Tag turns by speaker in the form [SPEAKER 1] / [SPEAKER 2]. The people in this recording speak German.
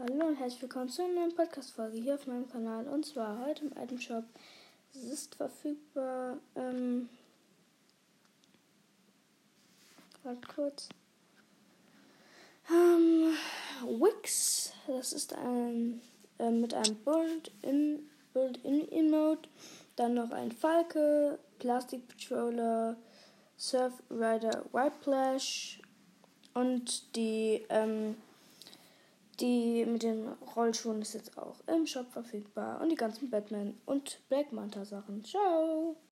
[SPEAKER 1] Hallo und herzlich willkommen zu einer neuen Podcast-Folge hier auf meinem Kanal. Und zwar heute im Item Shop. Es ist verfügbar. Ähm, warte kurz. Ähm, Wix. Das ist ein äh, mit einem Build-in Build-in-Emote. Dann noch ein Falke, Plastic Patroller, Surf Rider Whiplash und die ähm, die mit den Rollschuhen ist jetzt auch im Shop verfügbar. Und die ganzen Batman und Black Manta Sachen. Ciao!